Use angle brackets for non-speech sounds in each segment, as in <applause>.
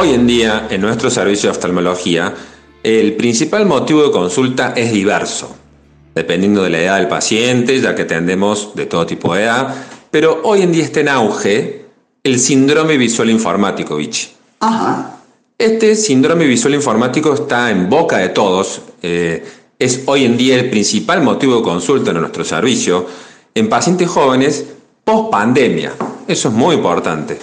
Hoy en día, en nuestro servicio de oftalmología, el principal motivo de consulta es diverso, dependiendo de la edad del paciente, ya que atendemos de todo tipo de edad, pero hoy en día está en auge el síndrome visual informático, Vichy. Ajá. Este síndrome visual informático está en boca de todos, eh, es hoy en día el principal motivo de consulta en nuestro servicio en pacientes jóvenes post pandemia. Eso es muy importante.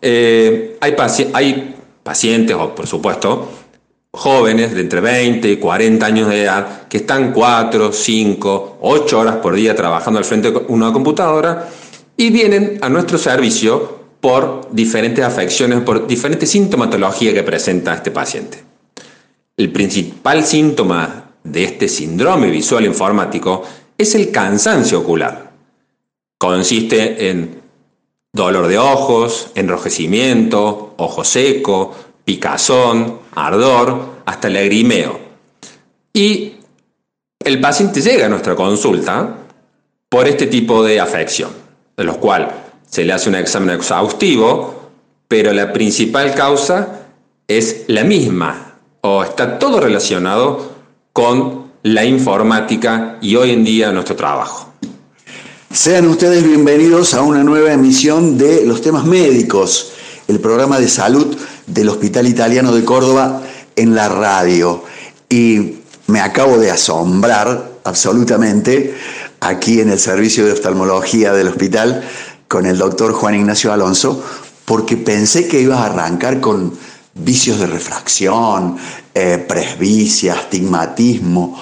Eh, hay, hay pacientes, o por supuesto, jóvenes de entre 20 y 40 años de edad que están 4, 5, 8 horas por día trabajando al frente de una computadora y vienen a nuestro servicio por diferentes afecciones, por diferentes sintomatologías que presenta este paciente. El principal síntoma de este síndrome visual informático es el cansancio ocular. Consiste en dolor de ojos, enrojecimiento, ojo seco, picazón, ardor, hasta lagrimeo. Y el paciente llega a nuestra consulta por este tipo de afección, de los cual se le hace un examen exhaustivo, pero la principal causa es la misma o está todo relacionado con la informática y hoy en día nuestro trabajo. Sean ustedes bienvenidos a una nueva emisión de Los temas médicos, el programa de salud del Hospital Italiano de Córdoba en la radio. Y me acabo de asombrar absolutamente aquí en el servicio de oftalmología del hospital con el doctor Juan Ignacio Alonso, porque pensé que ibas a arrancar con vicios de refracción, eh, presbicia, astigmatismo.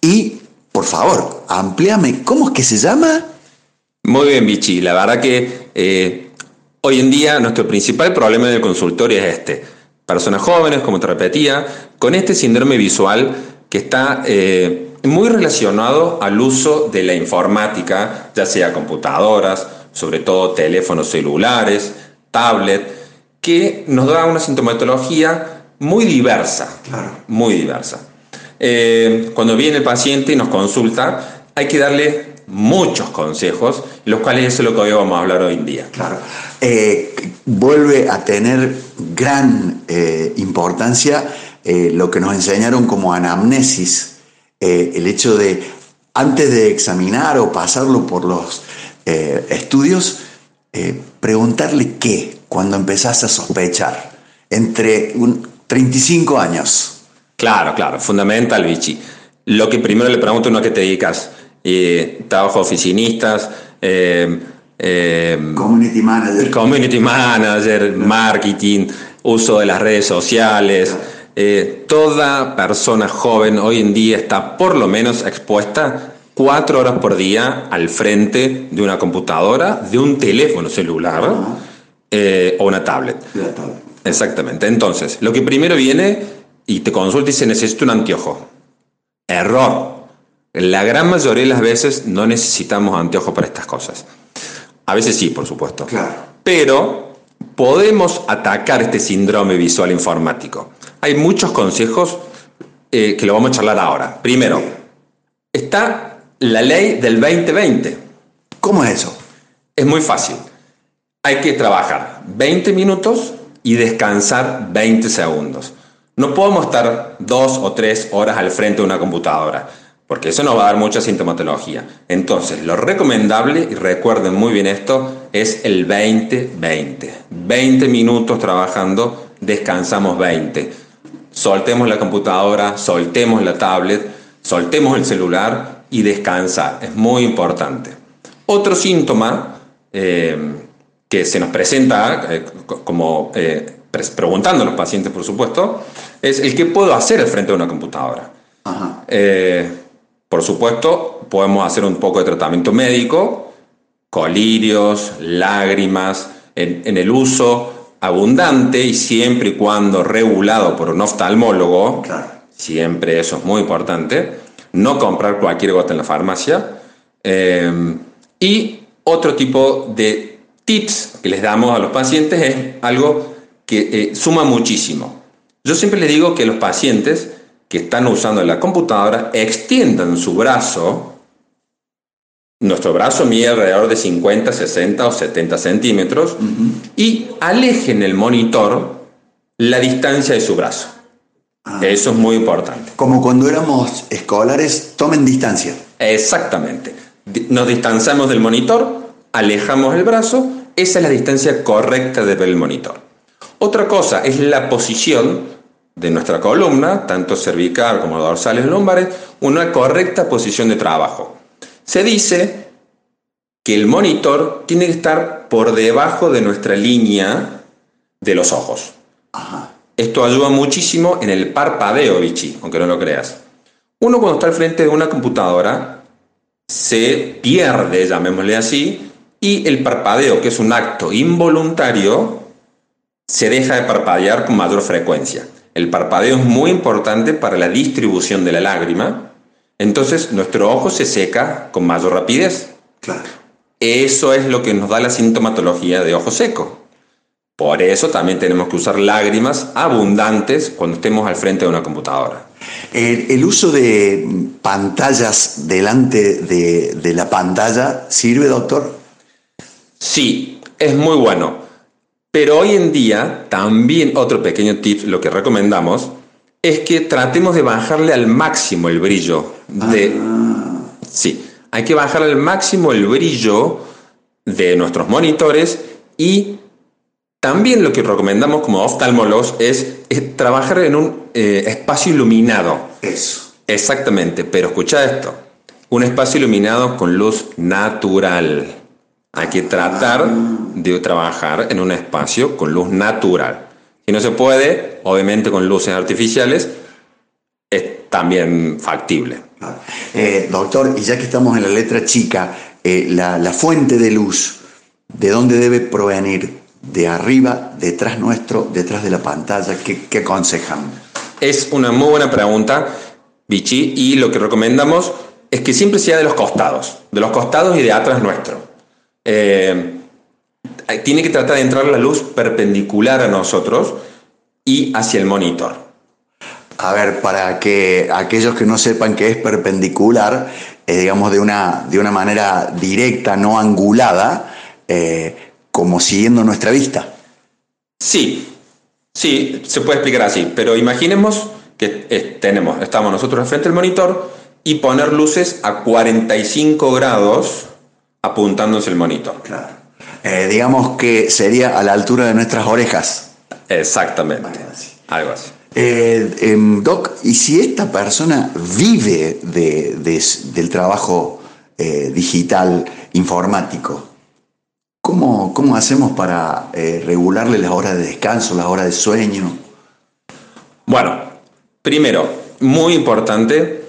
Y, por favor, amplíame, ¿cómo es que se llama? Muy bien, Vichy. La verdad que eh, hoy en día nuestro principal problema en el consultorio es este. Personas jóvenes, como te repetía, con este síndrome visual que está eh, muy relacionado al uso de la informática, ya sea computadoras, sobre todo teléfonos celulares, tablet, que nos da una sintomatología muy diversa, muy diversa. Eh, cuando viene el paciente y nos consulta, hay que darle muchos consejos, los cuales es lo que hoy vamos a hablar hoy en día. Claro. Eh, vuelve a tener gran eh, importancia eh, lo que nos enseñaron como anamnesis, el hecho de, antes de examinar o pasarlo por los estudios, preguntarle qué cuando empezás a sospechar, entre un 35 años. Claro, claro, fundamental, Vichy. Lo que primero le pregunto uno a qué te dedicas y trabajo oficinistas, eh, eh, community manager, community manager, marketing, uso de las redes sociales. Eh, toda persona joven hoy en día está por lo menos expuesta cuatro horas por día al frente de una computadora, de un teléfono celular o una tablet. Exactamente. Entonces, lo que primero viene y te consulta y se necesita un anteojo. Error. La gran mayoría de las veces no necesitamos anteojos para estas cosas. A veces sí, por supuesto. Claro. Pero podemos atacar este síndrome visual informático. Hay muchos consejos eh, que lo vamos a charlar ahora. Primero, está la ley del 2020. ¿Cómo es eso? Es muy fácil. Hay que trabajar 20 minutos y descansar 20 segundos. No podemos estar dos o tres horas al frente de una computadora porque eso nos va a dar mucha sintomatología. Entonces, lo recomendable, y recuerden muy bien esto, es el 20-20. 20 minutos trabajando, descansamos 20. Soltemos la computadora, soltemos la tablet, soltemos el celular y descansar. Es muy importante. Otro síntoma eh, que se nos presenta, eh, como eh, preguntando a los pacientes, por supuesto, es el que puedo hacer al frente de una computadora. Ajá. Por supuesto, podemos hacer un poco de tratamiento médico, colirios, lágrimas, en, el uso abundante y siempre y cuando regulado por un oftalmólogo, siempre eso es muy importante, no comprar cualquier gota en la farmacia. Eh, y otro tipo de tips que les damos a los pacientes es algo que eh, suma muchísimo. Yo siempre les digo que los pacientes que están usando la computadora extiendan su brazo. Nuestro brazo mide alrededor de 50, 60 o 70 centímetros y alejen el monitor la distancia de su brazo. Ah. Eso es muy importante. Como cuando éramos escolares, tomen distancia. Exactamente. Nos distanciamos del monitor, alejamos el brazo, esa es la distancia correcta de ver el monitor. Otra cosa es la posición de nuestra columna, tanto cervical como dorsales lumbares, una correcta posición de trabajo. Se dice que el monitor tiene que estar por debajo de nuestra línea de los ojos. Esto ayuda muchísimo en el parpadeo, Vichy, aunque no lo creas. Uno cuando está al frente de una computadora se pierde, llamémosle así, y el parpadeo, que es un acto involuntario, se deja de parpadear con mayor frecuencia. El parpadeo es muy importante para la distribución de la lágrima, entonces nuestro ojo se seca con mayor rapidez. Claro. Eso es lo que nos da la sintomatología de ojo seco. Por eso también tenemos que usar lágrimas abundantes cuando estemos al frente de una computadora. El, el uso de pantallas delante de, de la pantalla sirve, doctor. Sí, es muy bueno. Pero hoy en día, también otro pequeño tip, lo que recomendamos, es que tratemos de bajarle al máximo el brillo de... Sí, hay que bajar al máximo el brillo de nuestros monitores y también lo que recomendamos como oftalmólogos es, es trabajar en un eh, espacio iluminado. Eso. Exactamente, pero escucha esto. Un espacio iluminado con luz natural. Hay que tratar de trabajar en un espacio con luz natural. Si no se puede, obviamente con luces artificiales, es también factible. Eh, doctor, y ya que estamos en la letra chica, eh, la, la fuente de luz, ¿de dónde debe provenir? ¿De arriba, detrás nuestro, detrás de la pantalla? ¿Qué, qué aconsejan? Es una muy buena pregunta, Vichy, y lo que recomendamos es que siempre sea de los costados, de los costados y de atrás nuestro. Eh, tiene que tratar de entrar la luz perpendicular a nosotros y hacia el monitor. A ver, para que aquellos que no sepan que es perpendicular, eh, digamos de una, de una manera directa, no angulada, eh, como siguiendo nuestra vista. Sí, sí, se puede explicar así, pero imaginemos que eh, tenemos, estamos nosotros frente al monitor y poner luces a 45 grados apuntándose el monitor. Claro. Eh, digamos que sería a la altura de nuestras orejas. Exactamente. Así. Algo así. Eh, em, Doc, ¿y si esta persona vive de- de- del trabajo eh, digital informático? ¿Cómo, cómo hacemos para regularle las horas de descanso, las horas de sueño? Bueno, primero, muy importante,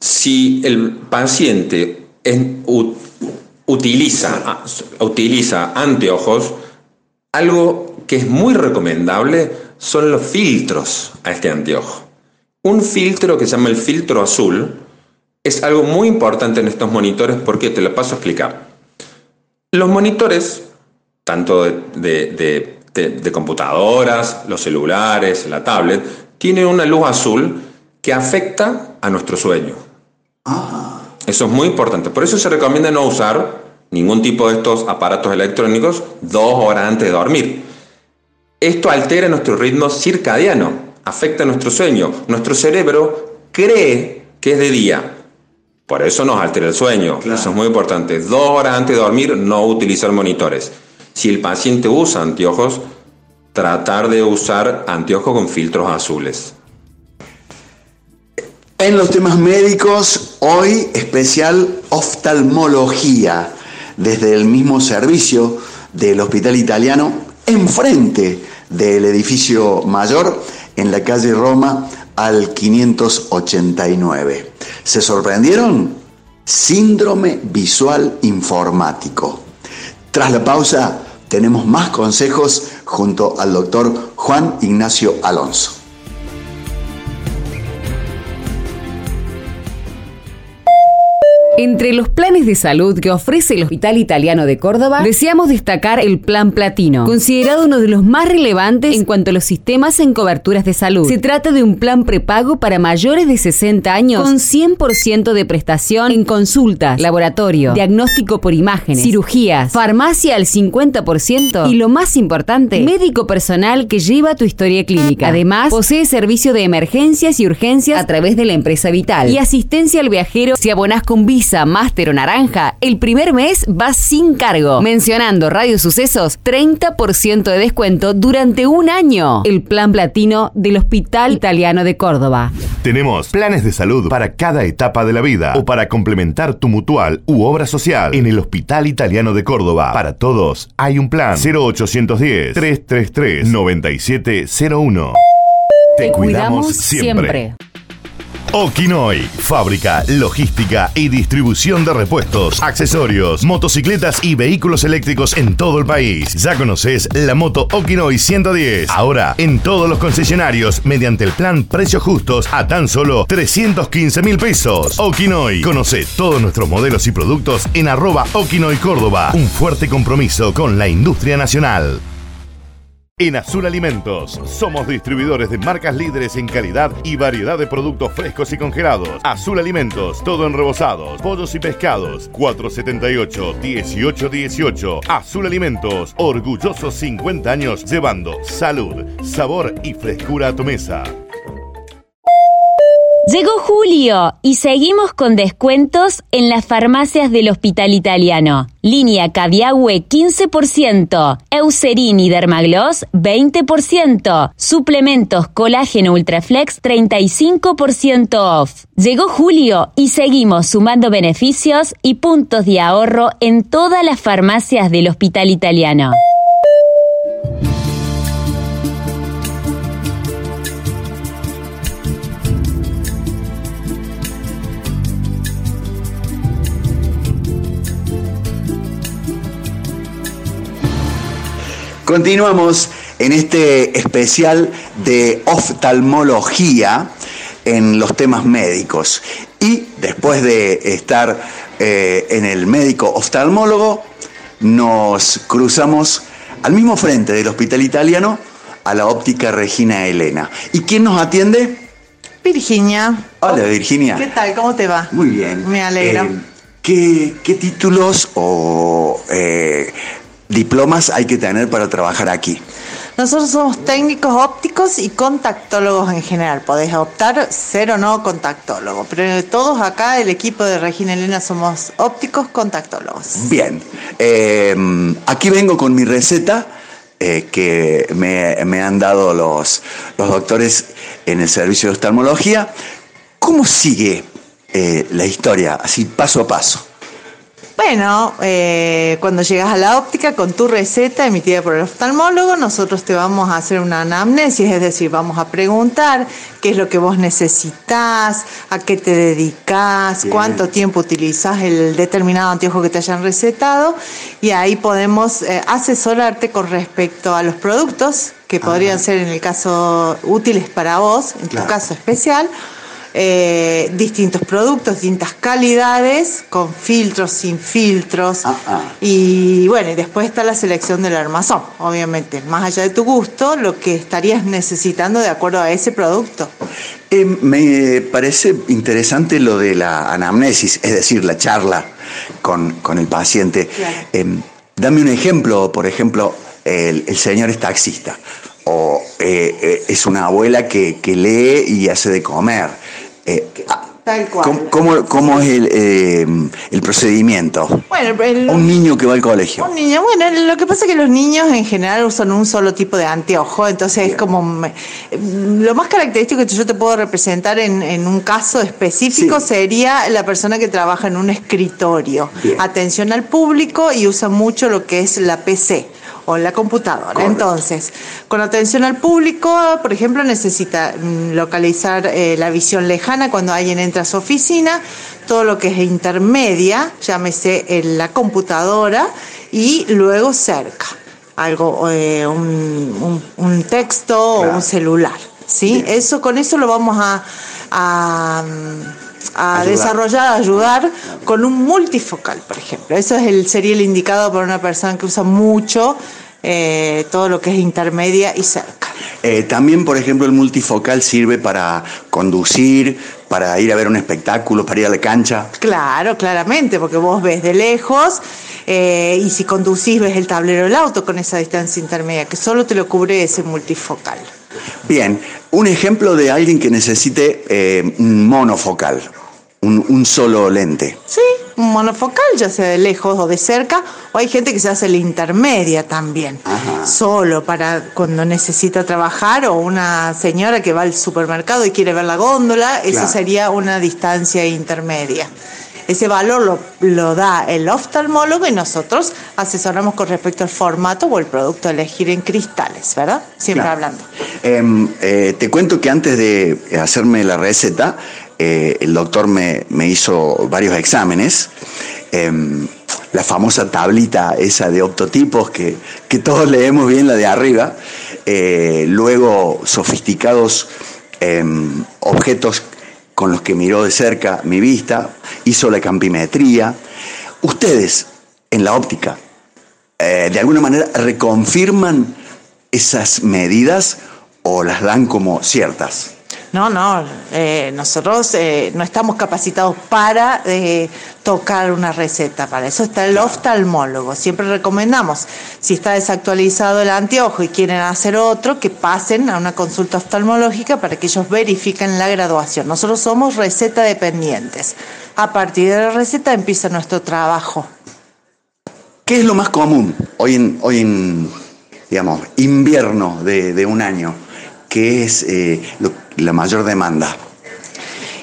si el paciente es- utiliza, utiliza anteojos, algo que es muy recomendable son los filtros a este anteojo. Un filtro que se llama el filtro azul es algo muy importante en estos monitores porque te lo paso a explicar. Los monitores, tanto de, de- de- computadoras, los celulares, la tablet, tienen una luz azul que afecta a nuestro sueño. Eso es muy importante. Por eso se recomienda no usar ningún tipo de estos aparatos electrónicos dos horas antes de dormir. Esto altera nuestro ritmo circadiano, afecta nuestro sueño. Nuestro cerebro cree que es de día. Por eso nos altera el sueño. Claro. Eso es muy importante. Dos horas antes de dormir, no utilizar monitores. Si el paciente usa anteojos, tratar de usar anteojos con filtros azules. En los temas médicos, hoy especial oftalmología, desde el mismo servicio del Hospital Italiano, enfrente del edificio mayor, en la calle Roma al 589. ¿Se sorprendieron? Síndrome visual informático. Tras la pausa, tenemos más consejos junto al doctor Juan Ignacio Alonso. Entre los planes de salud que ofrece el Hospital Italiano de Córdoba, deseamos destacar el Plan Platino, considerado uno de los más relevantes en cuanto a los sistemas en coberturas de salud. Se trata de un plan prepago para mayores de 60 años con 100% de prestación en consultas, laboratorio, diagnóstico por imágenes, cirugías, farmacia al 50% y lo más importante, médico personal que lleva tu historia clínica. Además, posee servicio de emergencias y urgencias a través de la empresa Vital y asistencia al viajero si abonás con Visa O Naranja, el primer mes va sin cargo. Mencionando Radio Sucesos, 30% de descuento durante un año. El plan platino del Hospital Italiano de Córdoba. Tenemos planes de salud para cada etapa de la vida o para complementar tu mutual u obra social en el Hospital Italiano de Córdoba. Para todos hay un plan 0810 333 9701. Te, cuidamos, siempre. Okinoy, fábrica, logística y distribución de repuestos, accesorios, motocicletas y vehículos eléctricos en todo el país. Ya conoces la moto Okinoy 110. Ahora en todos los concesionarios mediante el plan Precios Justos a tan solo 315 mil pesos. Okinoy, conoce todos nuestros modelos y productos en arroba Okinoy Córdoba. Un fuerte compromiso con la industria nacional. En Azul Alimentos somos distribuidores de marcas líderes en calidad y variedad de productos frescos y congelados. Azul Alimentos, todo en rebozados, pollos y pescados. 478-1818. Azul Alimentos, orgullosos 50 años llevando salud, sabor y frescura a tu mesa. Llegó julio y seguimos con descuentos en las farmacias del Hospital Italiano. Línea Caviagüe 15%, Eucerin y Dermagloss 20%, suplementos colágeno Ultraflex 35% off. Llegó julio y seguimos sumando beneficios y puntos de ahorro en todas las farmacias del Hospital Italiano. Continuamos en este especial de oftalmología en los temas médicos. Y después de estar eh, en el médico oftalmólogo, nos cruzamos al mismo frente del hospital italiano a la óptica Regina Elena. ¿Y quién nos atiende? Virginia. Hola Virginia. ¿Qué tal? ¿Cómo te va? Muy bien. Me alegra. Eh, ¿qué, títulos o eh, diplomas hay que tener para trabajar aquí? Nosotros somos técnicos ópticos y contactólogos en general. Podés optar ser o no contactólogo, pero todos acá, el equipo de Regina Elena, somos ópticos contactólogos. Bien, eh, aquí vengo con mi receta eh, que me, han dado los, los doctores en el servicio de oftalmología. ¿Cómo sigue eh, la historia, así paso a paso? Bueno, eh, cuando llegas a la óptica con tu receta emitida por el oftalmólogo, nosotros te vamos a hacer una anamnesis, es decir, vamos a preguntar qué es lo que vos necesitas, a qué te dedicas, cuánto tiempo utilizas el determinado anteojo que te hayan recetado y ahí podemos eh, asesorarte con respecto a los productos que podrían ser en el caso útiles para vos, en tu caso especial eh, distintos productos, distintas calidades, con filtros, sin filtros. Ah, ah. Y bueno, y después está la selección del armazón, obviamente, más allá de tu gusto, lo que estarías necesitando de acuerdo a ese producto. Eh, me parece interesante lo de la anamnesis, es decir, la charla con, el paciente. Em, dame un ejemplo, por ejemplo, el, señor es taxista o eh, es una abuela que, que, lee y hace de comer. Eh, Tal cual. ¿Cómo, es eh, el, procedimiento? Bueno, un niño que va al colegio. Un niño, bueno, lo que pasa es que los niños en general usan un solo tipo de anteojo, entonces es como lo más característico que yo te puedo representar en, un caso específico sería la persona que trabaja en un escritorio, atención al público y usa mucho lo que es la PC o la computadora. Entonces, con atención al público, por ejemplo, necesita mm, localizar eh, la visión lejana cuando alguien entra a su oficina, todo lo que es intermedia, llámese en la computadora, y luego cerca, algo, eh, un, texto o un celular. ¿sí? Eso, con eso lo vamos a a desarrollar, a ayudar con un multifocal, por ejemplo. Eso es el, sería el indicado para una persona que usa mucho eh, todo lo que es intermedia y cerca. Eh, también, por ejemplo, el multifocal sirve para conducir, para ir a ver un espectáculo, para ir a la cancha. Claro, claramente, porque vos ves de lejos eh, y si conducís ves el tablero del auto con esa distancia intermedia, que solo te lo cubre ese multifocal. Bien, un ejemplo de alguien que necesite monofocal, un, solo lente. Sí, un monofocal, ya sea de lejos o de cerca, o hay gente que se hace la intermedia también, solo para cuando necesita trabajar, o una señora que va al supermercado y quiere ver la góndola, eso sería una distancia intermedia. Ese valor lo, lo, da el oftalmólogo y nosotros asesoramos con respecto al formato o el producto a elegir en cristales, ¿verdad? Siempre hablando. Em, eh, te cuento que antes de hacerme la receta, eh, el doctor me, hizo varios exámenes. Em, la famosa tablita esa de optotipos que, todos leemos bien, la de arriba. Eh, luego sofisticados em, objetos con los que miró de cerca mi vista, hizo la campimetría. Ustedes, en la óptica, eh, de alguna manera reconfirman esas medidas o las dan como ciertas. No, no, eh, nosotros eh, no estamos capacitados para eh, tocar una receta, para eso está el oftalmólogo. Siempre recomendamos, si está desactualizado el anteojo y quieren hacer otro, que pasen a una consulta oftalmológica para que ellos verifiquen la graduación. Nosotros somos receta dependientes. A partir de la receta empieza nuestro trabajo. ¿Qué es lo más común hoy en, hoy en digamos, invierno de, un año? ¿Qué es lo la mayor demanda?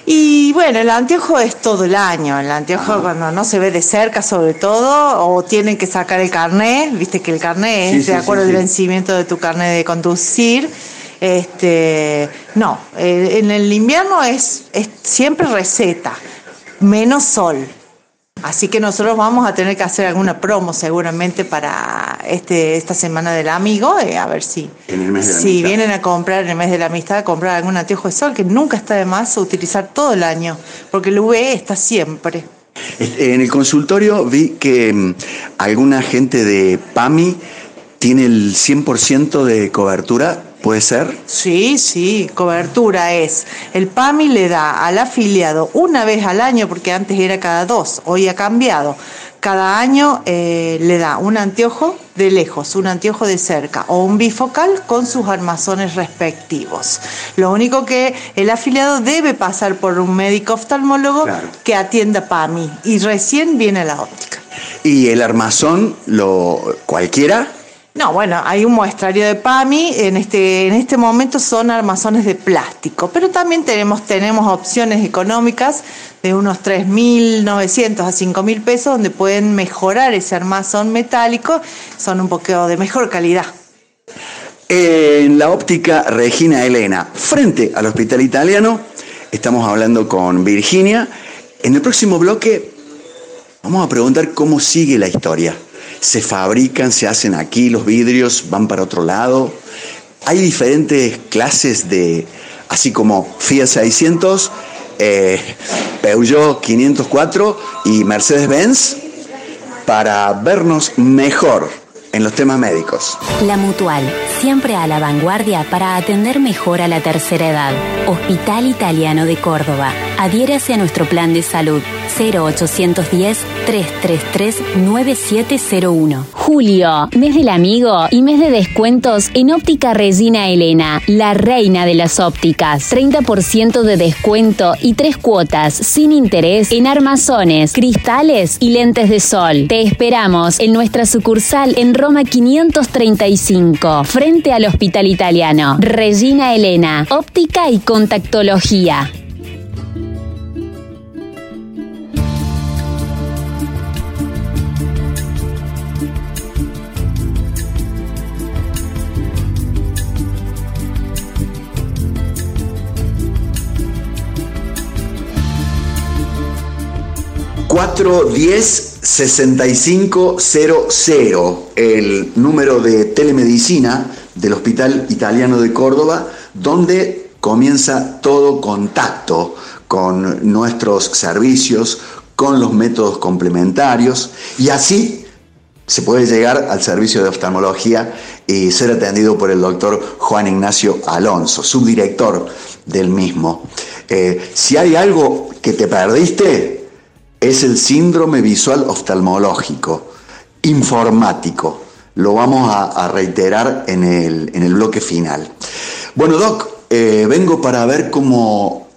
Y bueno, el anteojo es todo el año. El anteojo cuando no se ve de cerca sobre todo, o tienen que sacar el carnet, viste que el carnet es de acuerdo al vencimiento de tu carnet de conducir. Este, no, eh, en el invierno es, es siempre receta, menos sol. Así que nosotros vamos a tener que hacer alguna promo seguramente para este esta semana del amigo, eh, a ver si, si vienen a comprar en el mes de la amistad, a comprar algún anteojo de sol, que nunca está de más utilizar todo el año, porque el UVE está siempre. Este, en el consultorio vi que mm, alguna gente de PAMI tiene el 100% de cobertura ¿Puede ser? Sí, sí, cobertura es. El PAMI le da al afiliado una vez al año, porque antes era cada dos, hoy ha cambiado. Cada año eh, le da un anteojo de lejos, un anteojo de cerca o un bifocal con sus armazones respectivos. Lo único que el afiliado debe pasar por un médico oftalmólogo que atienda PAMI y recién viene la óptica. ¿Y el armazón, lo cualquiera? No, bueno, hay un muestrario de PAMI, en este, en este momento son armazones de plástico, pero también tenemos, tenemos opciones económicas de unos 3.900 a 5.000 pesos donde pueden mejorar ese armazón metálico, son un poco de mejor calidad. En la óptica Regina Elena, frente al Hospital Italiano, estamos hablando con Virginia. En el próximo bloque vamos a preguntar cómo sigue la historia se fabrican, se hacen aquí, los vidrios van para otro lado. Hay diferentes clases de, así como Fiat 600, eh, Peugeot 504 y Mercedes-Benz, para vernos mejor en los temas médicos. La Mutual, siempre a la vanguardia para atender mejor a la tercera edad. Hospital Italiano de Córdoba. Adhiérase a nuestro plan de salud 0810-333-9701. Julio, mes del amigo y mes de descuentos en Óptica Regina Elena, la reina de las ópticas. 30% de descuento y tres cuotas sin interés en armazones, cristales y lentes de sol. Te esperamos en nuestra sucursal en Roma 535, frente al Hospital Italiano. Regina Elena, óptica y contactología. 410 6500, el número de telemedicina del Hospital Italiano de Córdoba, donde comienza todo contacto con nuestros servicios, con los métodos complementarios y así se puede llegar al servicio de oftalmología y ser atendido por el doctor Juan Ignacio Alonso, subdirector del mismo. Eh, si hay algo que te perdiste, es el síndrome visual oftalmológico, informático. Lo vamos a, reiterar en el, bloque final. Bueno, Doc, eh, vengo para ver cómo,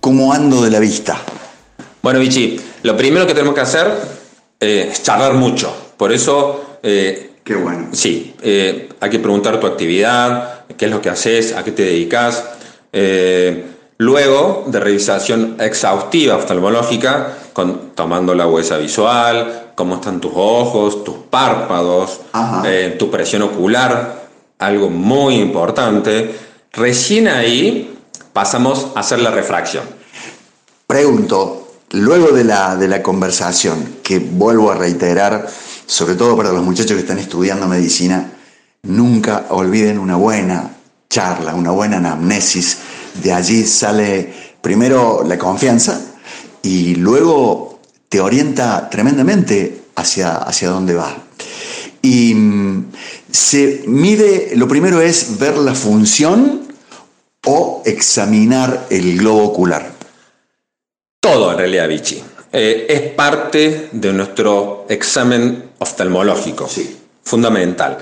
cómo ando de la vista. Bueno, Vichy, lo primero que tenemos que hacer eh, es charlar mucho. Por eso... Eh, Qué bueno. Sí, hay que preguntar tu actividad, qué es lo que haces, a qué te dedicas. luego de revisación exhaustiva oftalmológica, con, tomando la huesa visual, cómo están tus ojos, tus párpados, tu presión ocular, algo muy importante. Recién ahí pasamos a hacer la refracción. Pregunto, Luego de la, de la conversación, que vuelvo a reiterar, sobre todo para los muchachos que están estudiando medicina, nunca olviden una buena charla, una buena anamnesis. De allí sale primero la confianza y luego te orienta tremendamente hacia, hacia dónde va. Y mm, se mide, lo primero es ver la función o examinar el globo ocular. Todo en realidad, Vichy. Eh, es parte de nuestro examen oftalmológico. Sí. Fundamental.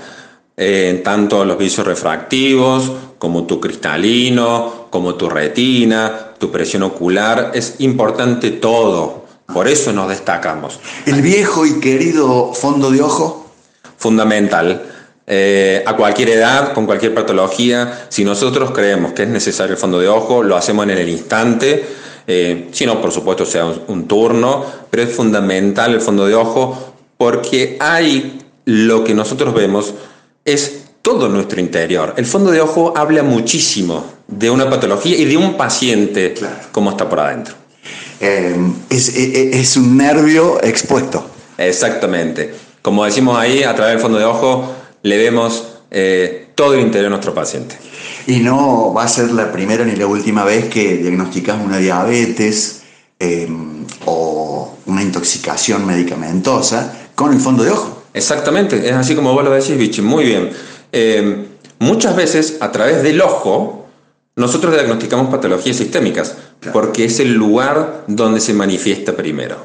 Eh, tanto los vicios refractivos, como tu cristalino, como tu retina, tu presión ocular. Es importante todo. Por eso nos destacamos. ¿El viejo y querido fondo de ojo? Fundamental. Eh, a cualquier edad, con cualquier patología, si nosotros creemos que es necesario el fondo de ojo, lo hacemos en el instante eh, si no, por supuesto, sea un, turno, pero es fundamental el fondo de ojo porque hay lo que nosotros vemos es todo nuestro interior. El fondo de ojo habla muchísimo de una patología y de un paciente, como está por adentro. Eh, es, un nervio expuesto. Exactamente. Como decimos ahí, a través del fondo de ojo le vemos eh, todo el interior de nuestro paciente. Y no va a ser la primera ni la última vez que diagnosticas una diabetes o una intoxicación medicamentosa con el fondo de ojo. Exactamente, es así como vos lo decís, Vichy, muy bien. Em, muchas veces a través del ojo nosotros diagnosticamos patologías sistémicas porque es el lugar donde se manifiesta primero.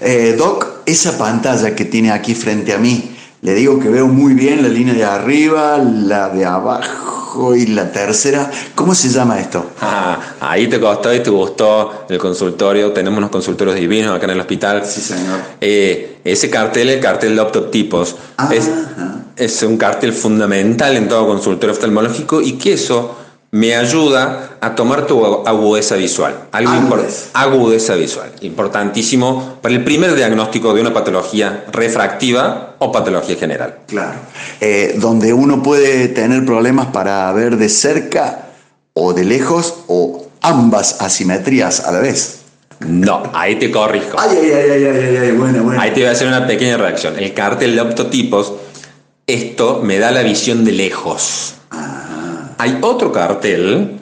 Eh, Doc, esa pantalla que tiene aquí frente a mí, le digo que veo muy bien la línea de arriba, la de abajo y la tercera. ¿Cómo se llama esto? <laughs> Ah, ahí te costó y te gustó el consultorio. Tenemos unos consultorios divinos acá en el hospital. Sí, señor. Eh, ese cartel, el cartel de optotipos, ah, es, es un cartel fundamental en todo consultorio oftalmológico y que eso me ayuda a tomar tu agudeza visual. Algo agudeza. agudeza visual. Importantísimo para el primer diagnóstico de una patología refractiva o patología general. Claro. Eh, donde uno puede tener problemas para ver de cerca o de lejos o ambas asimetrías a la vez. No, ahí te corrijo. Ay, ay, ay, ay, ay, bueno, bueno. Ahí te voy a hacer una pequeña reacción. El cartel de optotipos, esto me da la visión de lejos. Hay otro cartel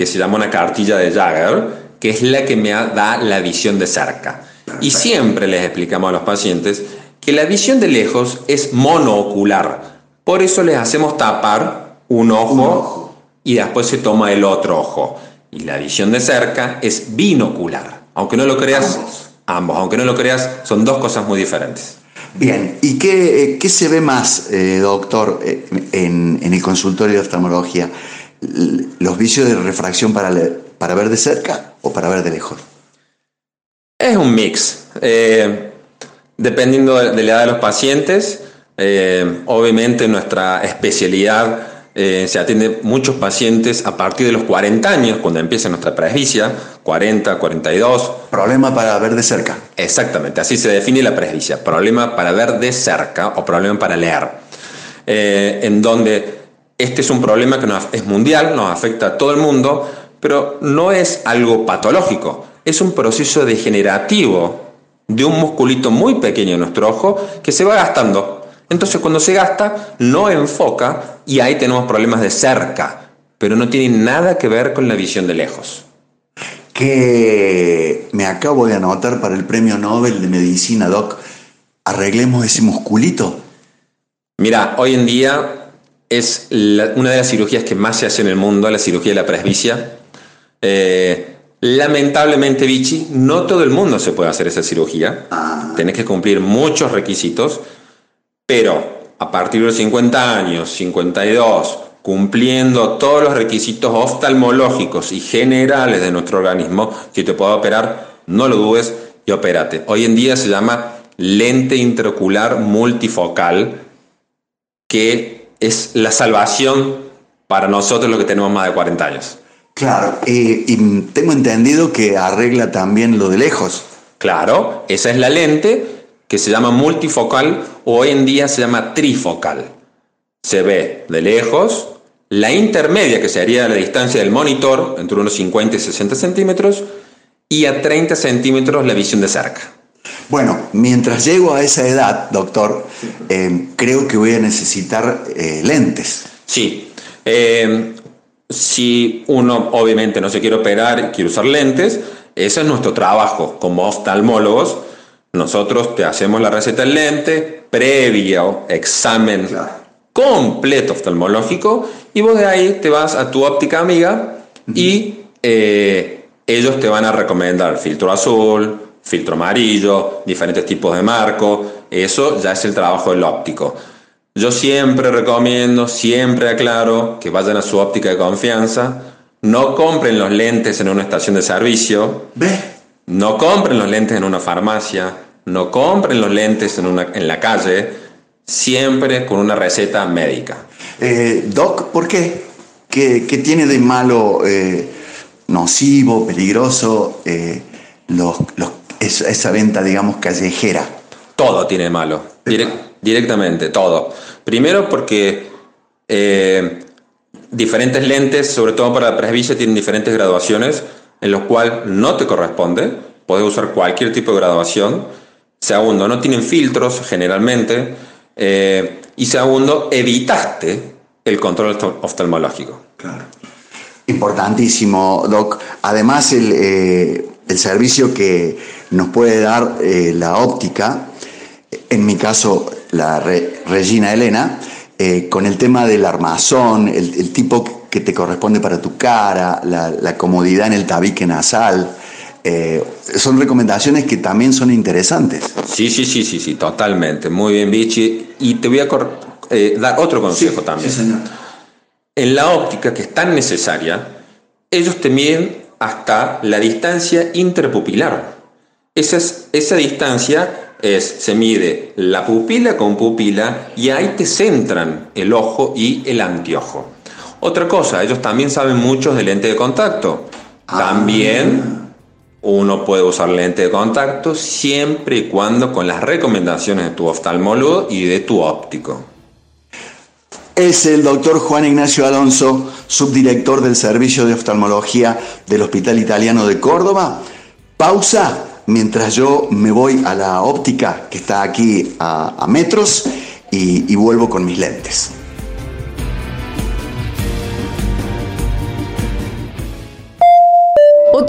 que se llama una cartilla de Jagger, que es la que me da la visión de cerca. Y siempre les explicamos a los pacientes que la visión de lejos es monoocular. Por eso les hacemos tapar un ojo, y después se toma el otro ojo. Y la visión de cerca es binocular. Aunque no lo creas, ambos, aunque no lo creas, son dos cosas muy diferentes. Bien, ¿y qué, eh, se ve más, eh, doctor, eh, en, el consultorio de oftalmología? ¿Los vicios de refracción para, para ver de cerca o para ver de lejos? Es un mix. dependiendo de la edad de los pacientes, obviamente nuestra especialidad eh, se atiende muchos pacientes a partir de los 40 años, cuando empieza nuestra presbicia, 40, 42. Problema para ver de cerca. Exactamente, así se define la presbicia, problema para ver de cerca o problema para leer. Eh, en donde este es un problema que es mundial, nos afecta a todo el mundo, pero no es algo patológico, es un proceso degenerativo de un musculito muy pequeño en nuestro ojo que se va gastando entonces cuando se gasta, no enfoca y ahí tenemos problemas de cerca, pero no tiene nada que ver con la visión de lejos. que me acabo de anotar para el Premio Nobel de Medicina, Doc. Arreglemos ese musculito. Mira, hoy en día es una de las cirugías que más se hace en el mundo, la cirugía de la presbicia. Eh, lamentablemente, Vichy, no todo el mundo se puede hacer esa cirugía. Ah. Tenés que cumplir muchos requisitos, pero a partir de los 50 años, 52, cumpliendo todos los requisitos oftalmológicos y generales de nuestro organismo, si te puedo operar, no lo dudes y opérate. Hoy en día se llama lente intraocular multifocal, que es la salvación para nosotros los que tenemos más de 40 años. Claro, y tengo entendido que arregla también lo de lejos. Claro, esa es la lente que se llama multifocal o hoy en día se llama trifocal. Se ve de lejos, la intermedia, que sería la distancia del monitor, entre unos 50 y 60 centímetros, y a 30 centímetros la visión de cerca. Bueno, mientras llego a esa edad, doctor, eh, creo que voy a necesitar eh, lentes. Sí. Eh, si uno obviamente no se quiere operar y quiere usar lentes, ese es nuestro trabajo como oftalmólogos. Nosotros te hacemos la receta del lente previo examen completo oftalmológico y vos de ahí te vas a tu óptica amiga y ellos te van a recomendar filtro azul, filtro amarillo, diferentes tipos de marco. Eso ya es el trabajo del óptico. Yo siempre recomiendo, siempre aclaro que vayan a su óptica de confianza. No compren los lentes en una estación de servicio. ¿Ve? No compren los lentes en una farmacia. No compren los lentes en, una, en la calle. Siempre con una receta médica. Eh, Doc, ¿por qué? ¿Qué, tiene de malo, eh, nocivo, peligroso eh, esa, venta, digamos, callejera? Todo tiene de malo, directamente, todo. Primero porque diferentes lentes, sobre todo para la presbicia, tienen diferentes graduaciones en los cuales no te corresponde. Puedes usar cualquier tipo de graduación. Segundo, no tienen filtros generalmente. y segundo, evitaste el control oftalmológico. Claro. Importantísimo, Doc. Además, el, eh, servicio que nos puede dar eh, la óptica, en mi caso, la Regina Elena, eh, con el tema del armazón, el, tipo que te corresponde para tu cara, la, comodidad en el tabique nasal, son recomendaciones que también son interesantes. Sí, sí, sí, sí, sí, totalmente. Muy bien, Vichy. Y te voy a eh, dar otro consejo también. En la óptica, que es tan necesaria, ellos te miden hasta la distancia interpupilar. Esa, esa distancia es, se mide la pupila con pupila y ahí te centran el ojo y el anteojo. Otra cosa, ellos también saben mucho de lente de contacto. Ah. También uno puede usar lente de contacto siempre y cuando con las recomendaciones de tu oftalmólogo y de tu óptico es el doctor Juan Ignacio Alonso, subdirector del Servicio de Oftalmología del Hospital Italiano de Córdoba. Pausa mientras yo me voy a la óptica que está aquí a, metros y vuelvo con mis lentes.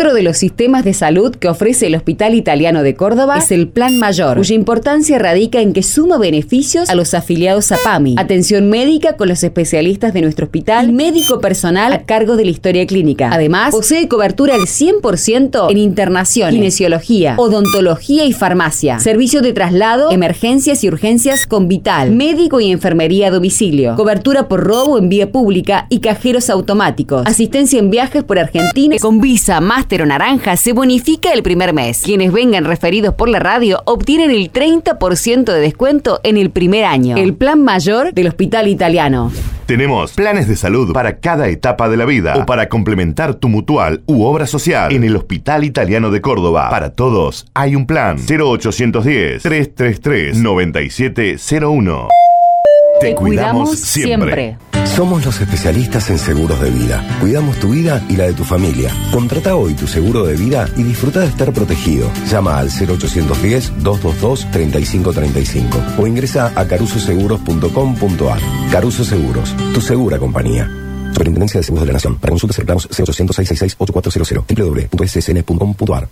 Otro de los sistemas de salud que ofrece el Hospital Italiano de Córdoba es el Plan Mayor, cuya importancia radica en que suma beneficios a los afiliados a PAMI, atención médica con los especialistas de nuestro hospital médico personal a cargo de la historia clínica. Además, posee cobertura al 100% en internación, kinesiología, odontología y farmacia, servicio de traslado, emergencias y urgencias con Vital, médico y enfermería a domicilio, cobertura por robo en vía pública y cajeros automáticos, asistencia en viajes por Argentina con visa más Naranja se bonifica el primer mes. Quienes vengan referidos por la radio obtienen el 30% de descuento en el primer año. El plan mayor del Hospital Italiano. Tenemos planes de salud para cada etapa de la vida o para complementar tu mutual u obra social en el Hospital Italiano de Córdoba. Para todos hay un plan 0810 333 9701. Te, cuidamos, siempre. Somos los especialistas en seguros de vida. Cuidamos tu vida y la de tu familia. Contrata hoy tu seguro de vida y disfruta de estar protegido. Llama al 0810-222-3535 o ingresa a carusoseguros.com.ar. Caruso Seguros, tu segura compañía. Superintendencia de Seguros de la Nación. Para consultas reclamos 0800 666 8400 www.ssn.com.ar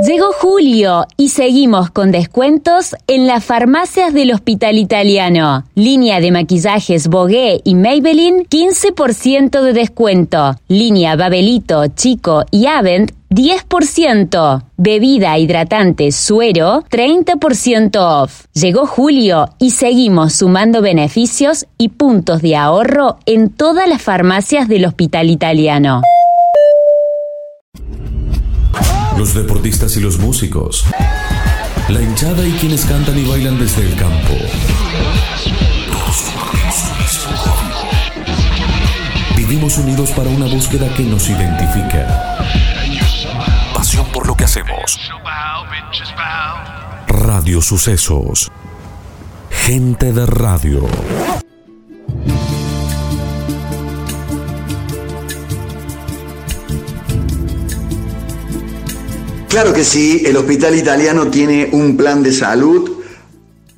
Llegó julio y seguimos con descuentos en las farmacias del Hospital Italiano. Línea de maquillajes Bogué y Maybelline, 15% de descuento. Línea Babelito, Chico y Avent, 10%. Bebida hidratante Suero, 30% off. Llegó julio y seguimos sumando beneficios y puntos de ahorro en todas las farmacias del Hospital Italiano. Los deportistas y los músicos. La hinchada y quienes cantan y bailan desde el campo. Vivimos unidos para una búsqueda que nos identifica. Pasión por lo que hacemos. Radio Sucesos. Gente de radio. Claro que sí, el Hospital Italiano tiene un plan de salud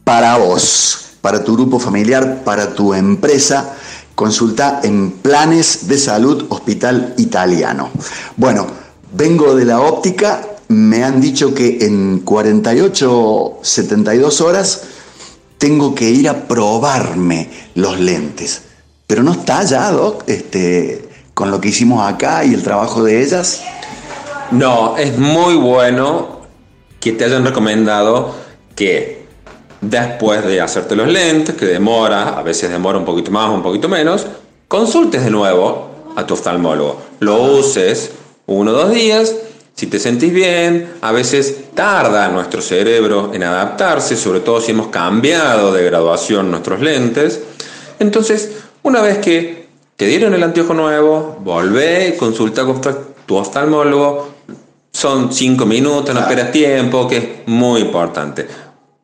para vos, para tu grupo familiar, para tu empresa. Consulta en Planes de Salud Hospital Italiano. Bueno, vengo de la óptica, me han dicho que en 48, 72 horas tengo que ir a probarme los lentes. Pero no está ya, Doc, este, con lo que hicimos acá y el trabajo de ellas. No, es muy bueno que te hayan recomendado que después de hacerte los lentes, que demora, a veces demora un poquito más un poquito menos, consultes de nuevo a tu oftalmólogo. Lo uses uno o dos días, si te sentís bien, a veces tarda nuestro cerebro en adaptarse, sobre todo si hemos cambiado de graduación nuestros lentes. Entonces, una vez que te dieron el anteojo nuevo, volvé, consulta con tu oftalmólogo, son cinco minutos, no esperas tiempo, que es muy importante.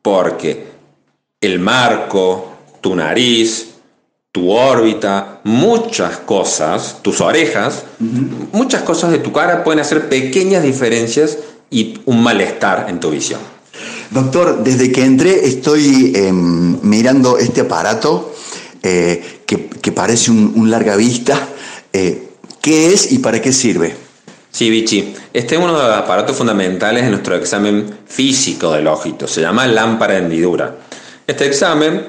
Porque el marco, tu nariz, tu órbita, muchas cosas, tus orejas, muchas cosas de tu cara pueden hacer pequeñas diferencias y un malestar en tu visión. Doctor, desde que entré estoy em, mirando este aparato eh, que, parece un, larga vista. Eh, ¿Qué es y para qué sirve? Sí, Vichy. Este es uno de los aparatos fundamentales de nuestro examen físico del ojito. Se llama lámpara de hendidura. Este examen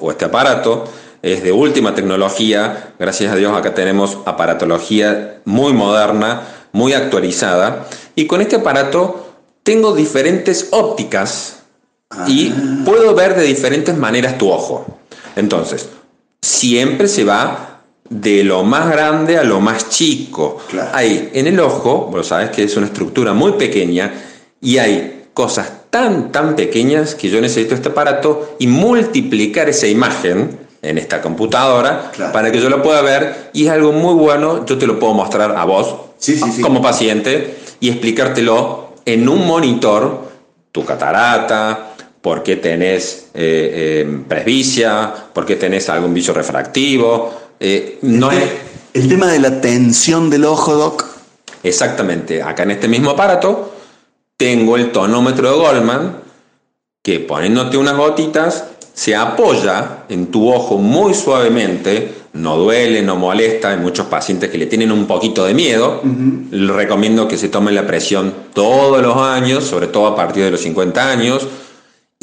o este aparato es de última tecnología. Gracias a Dios acá tenemos aparatología muy moderna, muy actualizada. Y con este aparato tengo diferentes ópticas y ah. puedo ver de diferentes maneras tu ojo. Entonces, siempre se va de lo más grande a lo más chico. Hay en el ojo, vos sabes que es una estructura muy pequeña y hay cosas tan, tan pequeñas que yo necesito este aparato y multiplicar esa imagen en esta computadora para que yo lo pueda ver y es algo muy bueno, yo te lo puedo mostrar a vos como paciente y explicártelo en un monitor, tu catarata, por qué tenés eh, eh, presbicia, por qué tenés algún vicio refractivo, eh, no el, el tema de la tensión del ojo, Doc. Exactamente. Acá en este mismo aparato tengo el tonómetro de Goldman que poniéndote unas gotitas se apoya en tu ojo muy suavemente, no duele, no molesta. Hay muchos pacientes que le tienen un poquito de miedo. Les recomiendo que se tomen la presión todos los años, sobre todo a partir de los 50 años.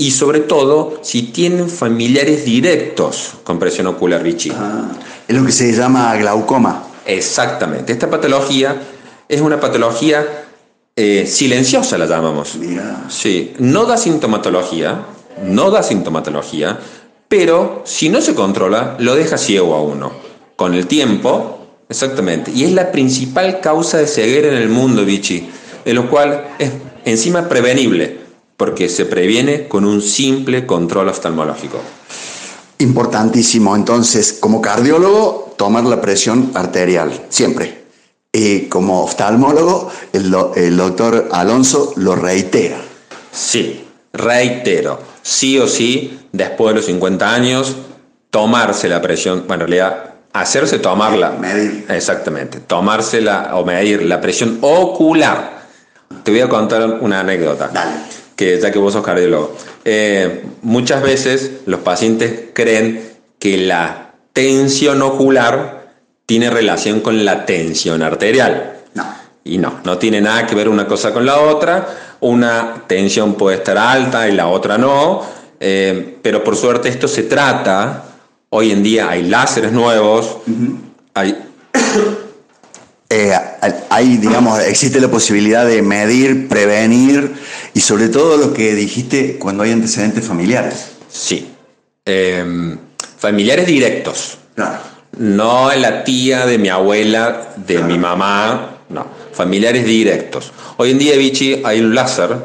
Y sobre todo si tienen familiares directos con presión ocular Vichy. Ah. Es lo que se llama glaucoma. Exactamente. Esta patología es una patología eh, silenciosa, la llamamos. Sí, no da sintomatología, no da sintomatología, pero si no se controla, lo deja ciego a uno. Con el tiempo, exactamente. Y es la principal causa de ceguera en el mundo, Vichy, de lo cual es encima prevenible, porque se previene con un simple control oftalmológico. Importantísimo, entonces, como cardiólogo, tomar la presión arterial, siempre. Y como oftalmólogo, el, doctor Alonso lo reitera. Sí, reitero, sí o sí, después de los 50 años, tomarse la presión, bueno, en realidad, hacerse tomarla. Medir. Exactamente, tomársela o medir la presión ocular. Te voy a contar una anécdota. Dale. Que ya que vos sos cardiólogo. Eh, muchas veces los pacientes creen que la tensión ocular tiene relación con la tensión arterial. No. Y no, no tiene nada que ver una cosa con la otra. Una tensión puede estar alta y la otra no. eh, pero por suerte esto se trata. Hoy en día hay láseres nuevos, hay Eh, hay, digamos, existe la posibilidad de medir, prevenir y sobre todo lo que dijiste cuando hay antecedentes familiares. Sí. Eh, familiares directos. Claro. No la tía de mi abuela, de mi mamá, no. Familiares directos. Hoy en día, Vichy, hay un láser,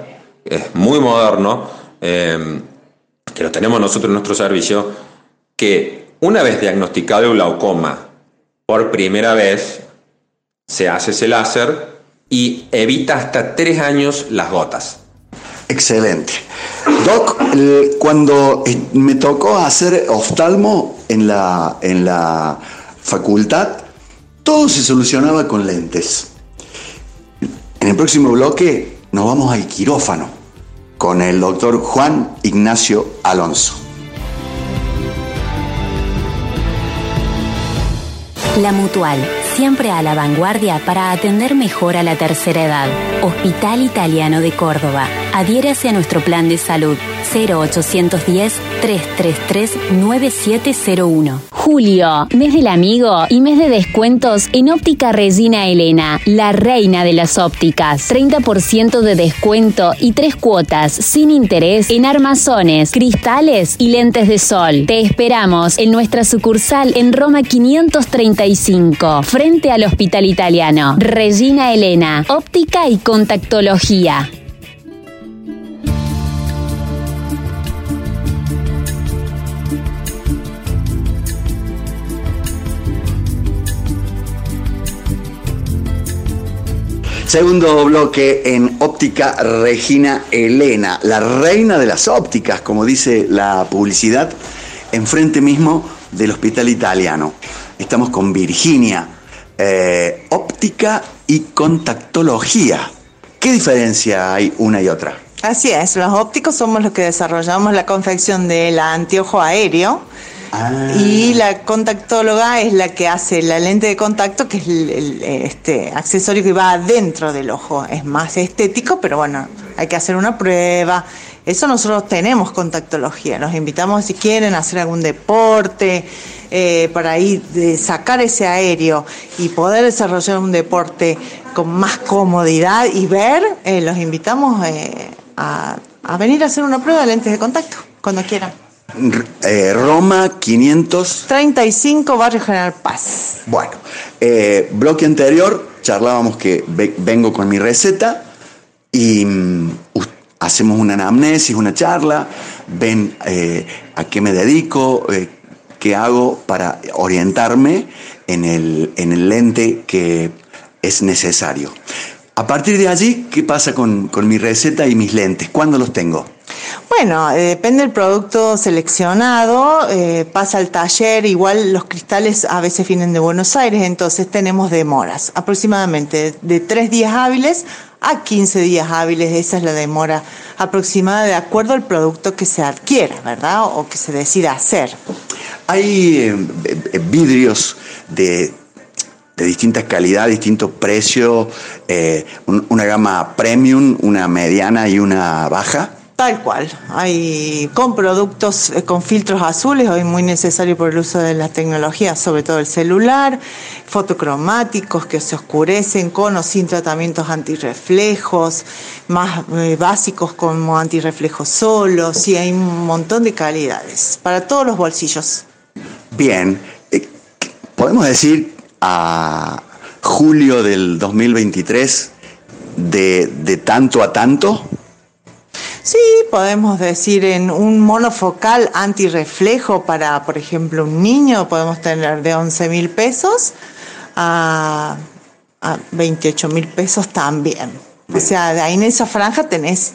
es muy moderno, eh, que lo tenemos nosotros en nuestro servicio, que una vez diagnosticado el glaucoma por primera vez, se hace ese láser y evita hasta tres años las gotas. Excelente. Doc, el- cuando eh, me tocó hacer oftalmo en la, en la facultad, todo se solucionaba con lentes. En el próximo bloque nos vamos al quirófano con el doctor Juan Ignacio Alonso. La Mutual, siempre a la vanguardia para atender mejor a la tercera edad. Hospital Italiano de Córdoba. Adhiérase a nuestro plan de salud 0810-333-9701. Julio, mes del amigo y mes de descuentos en Óptica Regina Elena, la reina de las ópticas. 30% de descuento y tres cuotas sin interés en armazones, cristales y lentes de sol. Te esperamos en nuestra sucursal en Roma 535, frente al Hospital Italiano. Regina Elena, óptica y contactología. Segundo bloque en óptica Regina Elena, la reina de las ópticas, como dice la publicidad, enfrente mismo del Hospital Italiano. Estamos con Virginia, eh, óptica y contactología. ¿Qué diferencia hay una y otra? Así es, los ópticos somos los que desarrollamos la confección del anteojo aéreo Ah. y la contactóloga es la que hace la lente de contacto, que es el, este accesorio que va adentro del ojo. Es más estético, pero bueno, hay que hacer una prueba. Eso nosotros tenemos contactología. Los invitamos si quieren a hacer algún deporte, eh, para ir de sacar ese aéreo y poder desarrollar un deporte con más comodidad y ver, eh, los invitamos eh, a, a venir a hacer una prueba de lentes de contacto cuando quieran. Eh, Roma 500. 35 Barrio General Paz. Bueno, eh, bloque anterior charlábamos que ve- vengo con mi receta y mm, hacemos una anamnesis, una charla, ven eh, a qué me dedico, eh, qué hago para orientarme en el, en el lente que es necesario. A partir de allí, ¿qué pasa con, con mi receta y mis lentes? ¿Cuándo los tengo? Bueno, eh, depende del producto seleccionado, eh, pasa al taller, igual los cristales a veces vienen de Buenos Aires, entonces tenemos demoras, aproximadamente de 3 días hábiles a 15 días hábiles, esa es la demora aproximada de acuerdo al producto que se adquiera, ¿verdad? O que se decida hacer. Hay eh, vidrios de, de distintas calidades, distintos precios, un- una gama premium, una mediana y una baja. Tal cual. Hay con productos eh, con filtros azules, hoy muy necesario por el uso de la tecnología, sobre todo el celular, fotocromáticos que se oscurecen con o sin tratamientos antirreflejos, más eh, básicos como antirreflejos solos, sí, hay un montón de calidades para todos los bolsillos. Bien, eh, podemos decir a julio del 2023 de, de tanto a tanto. Sí, podemos decir en un monofocal antirreflejo para, por ejemplo, un niño, podemos tener de 11 mil pesos a, a 28 mil pesos también. O sea, de ahí en esa franja tenés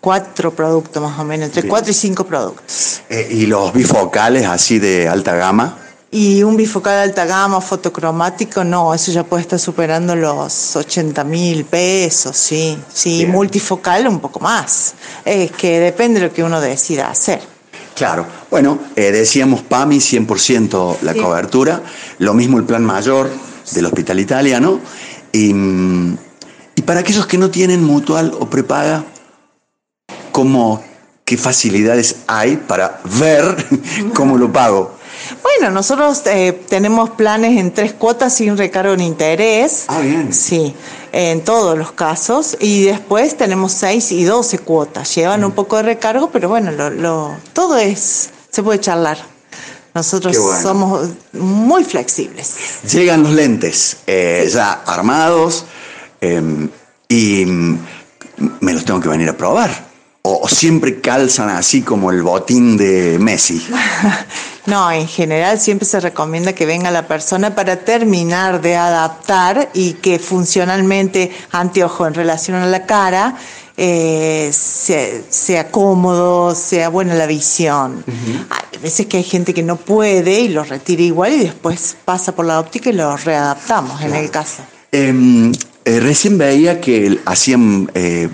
cuatro productos más o menos, entre Bien. cuatro y cinco productos. eh, y los bifocales así de alta gama. Y un bifocal alta gama fotocromático, no, eso ya puede estar superando los 80 mil pesos, sí. Sí, Bien. multifocal un poco más. Es que depende de lo que uno decida hacer. Claro, bueno, eh, decíamos PAMI 100% la cobertura, lo mismo el plan mayor del hospital italiano, y, mm, y para aquellos que no tienen mutual o prepaga, ¿cómo, ¿qué facilidades hay para ver <laughs> cómo lo pago? Bueno, nosotros eh, tenemos planes en tres cuotas sin recargo en interés. Ah, bien. Sí, en todos los casos. Y después tenemos seis y doce cuotas. Llevan un poco de recargo, pero bueno, lo, lo- todo es, se puede charlar. Nosotros bueno. somos muy flexibles. Llegan los lentes eh, ya armados eh, y mm, me los tengo que venir a probar. O, o siempre calzan así como el botín de Messi. <laughs> No, en general siempre se recomienda que venga la persona para terminar de adaptar y que funcionalmente anteojo en relación a la cara eh, sea, sea cómodo, sea buena la visión. Hay veces que hay gente que no puede y lo retira igual y después pasa por la óptica y lo readaptamos en el caso. Eh, eh, recién veía que hacían eh,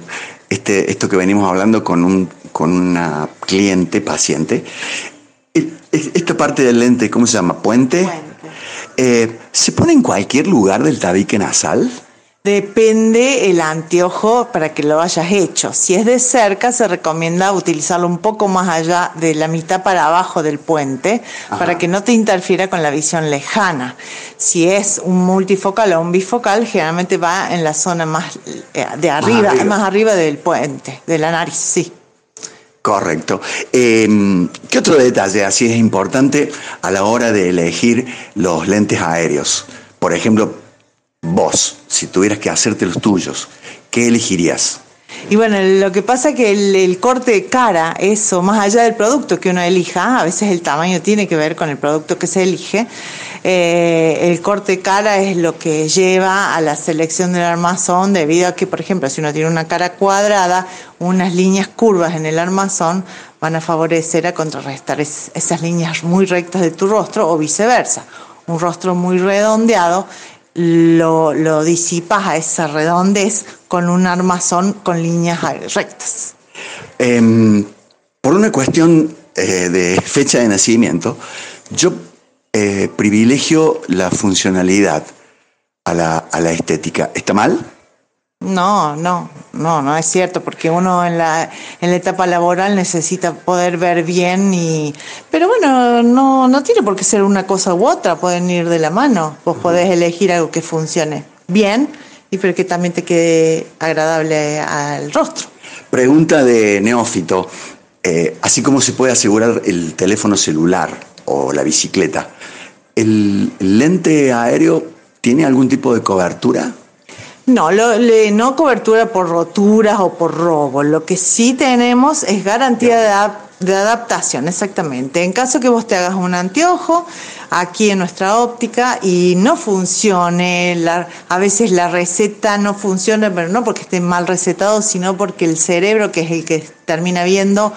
este, esto que venimos hablando con, un, con una cliente, paciente. Esta parte del lente, ¿cómo se llama? ¿Puente? Puente. Eh, ¿Se pone en cualquier lugar del tabique nasal? Depende el anteojo para que lo hayas hecho. Si es de cerca, se recomienda utilizarlo un poco más allá de la mitad para abajo del puente, para que no te interfiera con la visión lejana. Si es un multifocal o un bifocal, generalmente va en la zona más eh, de arriba, arriba. más arriba del puente, de la nariz, sí. Correcto. Eh, ¿Qué otro detalle así es importante a la hora de elegir los lentes aéreos? Por ejemplo, vos, si tuvieras que hacerte los tuyos, ¿qué elegirías? Y bueno, lo que pasa es que el, corte de cara, eso, más allá del producto que uno elija, a veces el tamaño tiene que ver con el producto que se elige, eh, el corte de cara es lo que lleva a la selección del armazón, debido a que, por ejemplo, si uno tiene una cara cuadrada, unas líneas curvas en el armazón van a favorecer a contrarrestar es- esas líneas muy rectas de tu rostro o viceversa. Un rostro muy redondeado lo, lo disipas a esa redondez con un armazón con líneas rectas. Em, por una cuestión eh, de fecha de nacimiento, yo eh, privilegio la funcionalidad a la, a la estética. ¿Está mal? No, no, no, no es cierto, porque uno en la, en la etapa laboral necesita poder ver bien y... Pero bueno, no, no tiene por qué ser una cosa u otra, pueden ir de la mano. Vos podés elegir algo que funcione bien y pero que también te quede agradable al rostro. Pregunta de neófito. Eh, así como se puede asegurar el teléfono celular o la bicicleta, ¿el lente aéreo tiene algún tipo de cobertura? No, lo- le- no cobertura por roturas o por robo. Lo que sí tenemos es garantía de, adap- de adaptación, exactamente. En caso que vos te hagas un anteojo aquí en nuestra óptica y no funcione, la- a veces la receta no funciona, pero no porque esté mal recetado, sino porque el cerebro, que es el que termina viendo,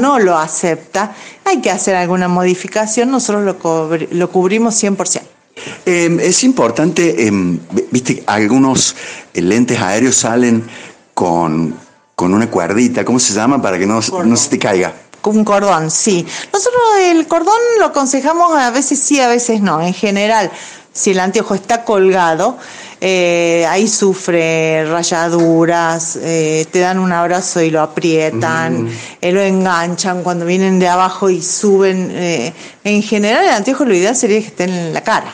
no lo acepta. Hay que hacer alguna modificación, nosotros lo, cubri- lo cubrimos 100%. Eh, es importante, eh, viste, algunos eh, lentes aéreos salen con, con una cuerdita, ¿cómo se llama? Para que no, no se te caiga. Un cordón, sí. Nosotros el cordón lo aconsejamos a veces sí, a veces no. En general, si el anteojo está colgado, eh, ahí sufre rayaduras, eh, te dan un abrazo y lo aprietan, eh, lo enganchan cuando vienen de abajo y suben. en general, el anteojo lo ideal sería que estén en la cara.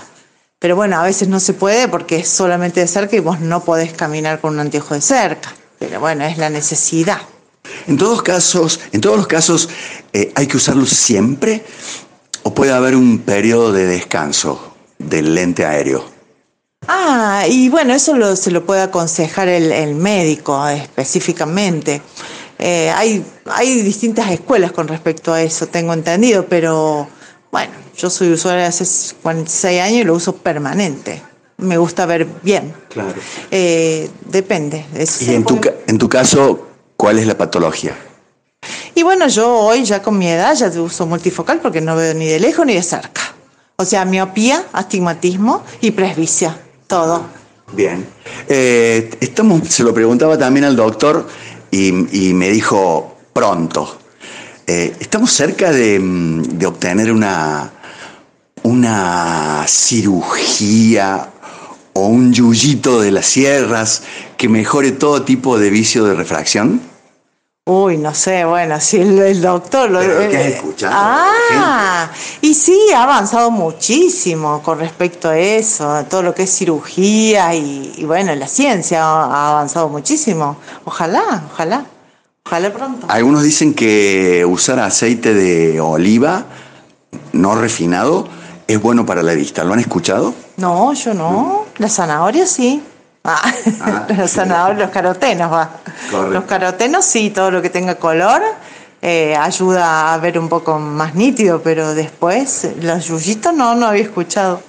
Pero bueno, a veces no se puede porque es solamente de cerca y vos no podés caminar con un anteojo de cerca. Pero bueno, es la necesidad. En todos casos, en todos los casos, eh, hay que usarlo siempre o puede haber un periodo de descanso del lente aéreo. Ah, y bueno, eso lo- se lo puede aconsejar el, el médico específicamente. Eh, hay, hay distintas escuelas con respecto a eso, tengo entendido, pero bueno, yo soy usuaria hace 46 años y lo uso permanente. Me gusta ver bien. Claro. Eh, depende. Y en tu, en tu caso, ¿cuál es la patología? Y bueno, yo hoy ya con mi edad ya uso multifocal porque no veo ni de lejos ni de cerca. O sea, miopía, astigmatismo y presbicia, todo. Bien. Eh, estamos, se lo preguntaba también al doctor y, y me dijo pronto. Eh, estamos cerca de, mm, de obtener una, una cirugía o un yuyito de las sierras que mejore todo tipo de vicio de refracción? Uy, no sé, bueno, si el, doctor lo... ¿Pero qué has escuchado? Ah, y sí, ha avanzado muchísimo con respecto a eso, a todo lo que es cirugía y, y bueno, la ciencia ha avanzado muchísimo. Ojalá, ojalá, ojalá pronto. Algunos dicen que usar aceite de oliva no refinado es bueno para la vista. ¿Lo han escuchado? No, yo no. La zanahoria sí. Ah, <laughs> Ah, los zanahorios, los carotenos, va. Correcto. Los carotenos sí, todo lo que tenga color eh, ayuda a ver un poco más nítido, pero después los yuyitos no, no había escuchado.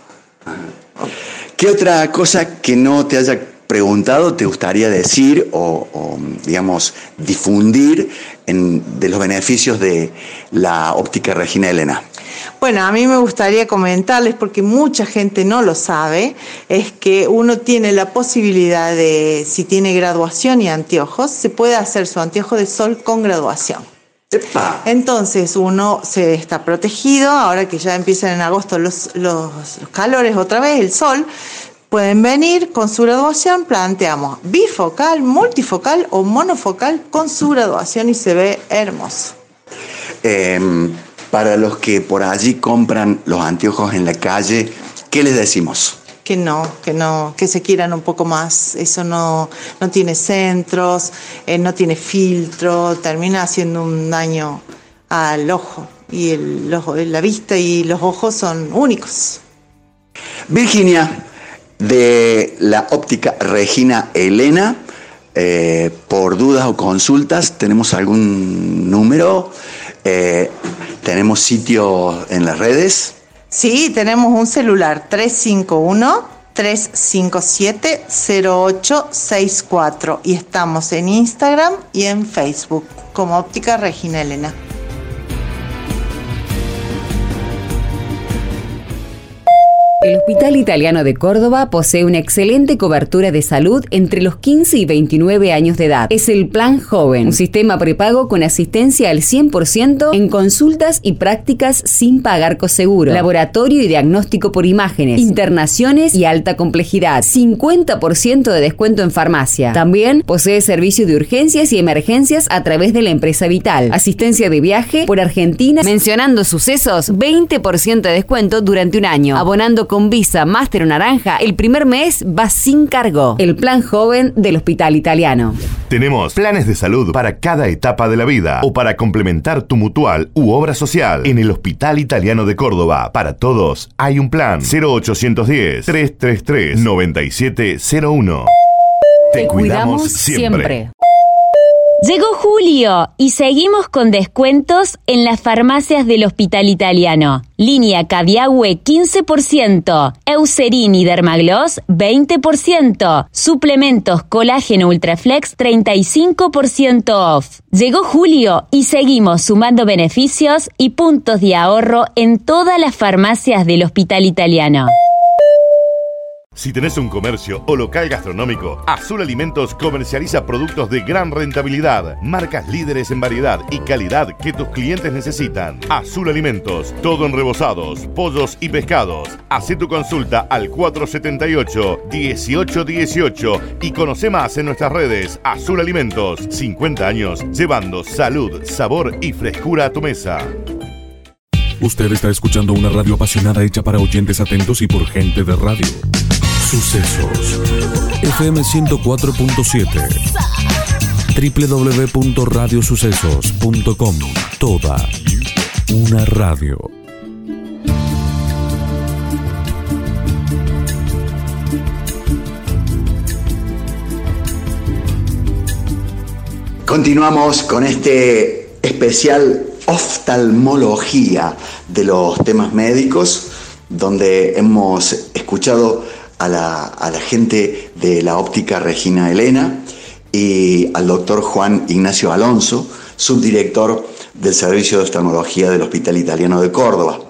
¿Qué otra cosa que no te haya preguntado te gustaría decir o, o, digamos, difundir en- de los beneficios de la óptica Regina Elena? Bueno, a mí me gustaría comentarles, porque mucha gente no lo sabe, es que uno tiene la posibilidad de, si tiene graduación y anteojos, se puede hacer su anteojo de sol con graduación. ¡Epa! Entonces uno se está protegido, ahora que ya empiezan en agosto los, los- los calores otra vez, el sol, pueden venir con su graduación, planteamos bifocal, multifocal o monofocal con su graduación y se ve hermoso. Eh, para los que por allí compran los anteojos en la calle, ¿qué les decimos? Que no, que no, que se quieran un poco más. Eso no, no tiene centros, eh, no tiene filtro, termina haciendo un daño al ojo. Y el ojo, la vista y los ojos son únicos. Virginia, de la óptica Regina Elena, eh, por dudas o consultas, ¿tenemos algún número? Eh, ¿Tenemos sitio en las redes? Sí, tenemos un celular 351-357-0864 y estamos en Instagram y en Facebook como Óptica Regina Elena. El Hospital Italiano de Córdoba posee una excelente cobertura de salud entre los 15 y 29 años de edad. Es el Plan Joven, un sistema prepago con asistencia al 100% en consultas y prácticas sin pagar coseguro, laboratorio y diagnóstico por imágenes, internaciones y alta complejidad, 50% de descuento en farmacia. También posee servicio de urgencias y emergencias a través de la empresa Vital, asistencia de viaje por Argentina, mencionando sucesos, 20% de descuento durante un año, abonando con Visa Master o Naranja, el primer mes va sin cargo. El plan joven del Hospital Italiano. Tenemos planes de salud para cada etapa de la vida o para complementar tu mutual u obra social. En el Hospital Italiano de Córdoba, para todos hay un plan 0810-333-9701. Te cuidamos siempre. Llegó julio y seguimos con descuentos en las farmacias del Hospital Italiano. Línea Caviagüe 15%, Eucerin y Dermagloss 20%, suplementos colágeno Ultraflex 35% off. Llegó julio y seguimos sumando beneficios y puntos de ahorro en todas las farmacias del Hospital Italiano. Si tenés un comercio o local gastronómico, Azul Alimentos comercializa productos de gran rentabilidad, marcas líderes en variedad y calidad que tus clientes necesitan. Azul Alimentos, todo en rebozados, pollos y pescados. Haz tu consulta al 478-1818 y conoce más en nuestras redes Azul Alimentos, 50 años llevando salud, sabor y frescura a tu mesa. Usted está escuchando una radio apasionada hecha para oyentes atentos y por gente de radio. Sucesos. FM 104.7. www.radiosucesos.com. Toda una radio. Continuamos con este especial oftalmología de los temas médicos, donde hemos escuchado a la, a la gente de la óptica Regina Elena y al doctor Juan Ignacio Alonso, subdirector del Servicio de Oftalmología del Hospital Italiano de Córdoba.